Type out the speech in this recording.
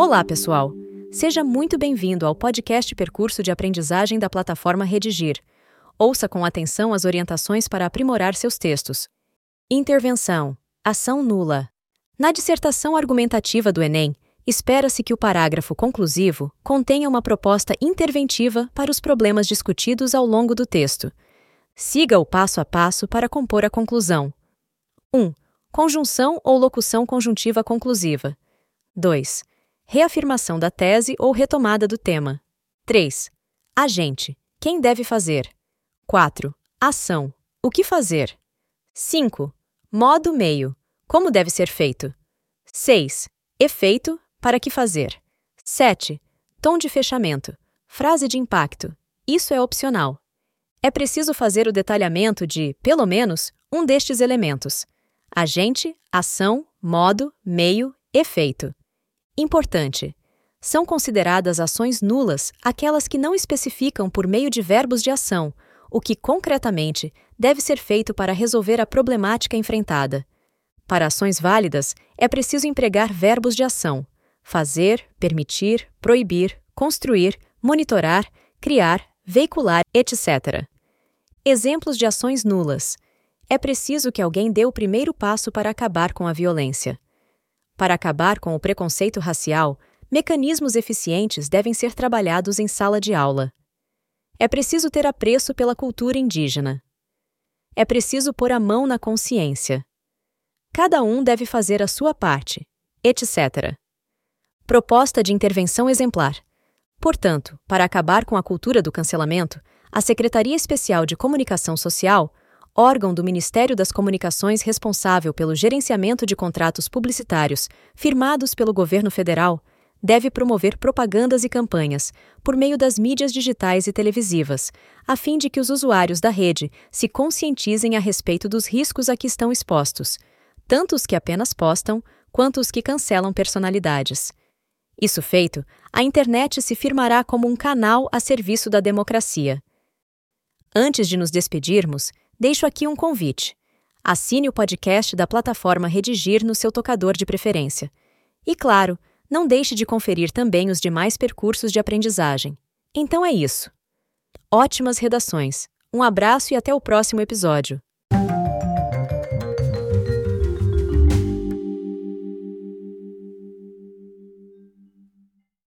Olá, pessoal! Seja muito bem-vindo ao podcast Percurso de Aprendizagem da plataforma Redigir. Ouça com atenção as orientações para aprimorar seus textos. Intervenção. Ação nula. Na dissertação argumentativa do Enem, espera-se que o parágrafo conclusivo contenha uma proposta interventiva para os problemas discutidos ao longo do texto. Siga o passo a passo para compor a conclusão. 1. Conjunção ou locução conjuntiva conclusiva. 2 reafirmação da tese ou retomada do tema. 3. Agente. Quem deve fazer? 4. Ação. O que fazer? 5. Modo meio. Como deve ser feito? 6. Efeito. Para que fazer? 7. Tom de fechamento. Frase de impacto. Isso é opcional. É preciso fazer o detalhamento de, pelo menos, um destes elementos: agente, ação, modo, meio, efeito. Importante. São consideradas ações nulas aquelas que não especificam por meio de verbos de ação o que concretamente deve ser feito para resolver a problemática enfrentada. Para ações válidas, é preciso empregar verbos de ação: fazer, permitir, proibir, construir, monitorar, criar, veicular, etc. Exemplos de ações nulas. É preciso que alguém dê o primeiro passo para acabar com a violência. Para acabar com o preconceito racial, mecanismos eficientes devem ser trabalhados em sala de aula. É preciso ter apreço pela cultura indígena. É preciso pôr a mão na consciência. Cada um deve fazer a sua parte, etc. Proposta de intervenção exemplar. Portanto, para acabar com a cultura do cancelamento, a Secretaria Especial de Comunicação Social órgão do Ministério das Comunicações responsável pelo gerenciamento de contratos publicitários firmados pelo governo federal, deve promover propagandas e campanhas, por meio das mídias digitais e televisivas, a fim de que os usuários da rede se conscientizem a respeito dos riscos a que estão expostos, tanto os que apenas postam, quanto os que cancelam personalidades. Isso feito, a internet se firmará como um canal a serviço da democracia. Antes de nos despedirmos, deixo aqui um convite. Assine o podcast da plataforma Redigir no seu tocador de preferência. E claro, não deixe de conferir também os demais percursos de aprendizagem. Então é isso. Ótimas redações. Um abraço e até o próximo episódio.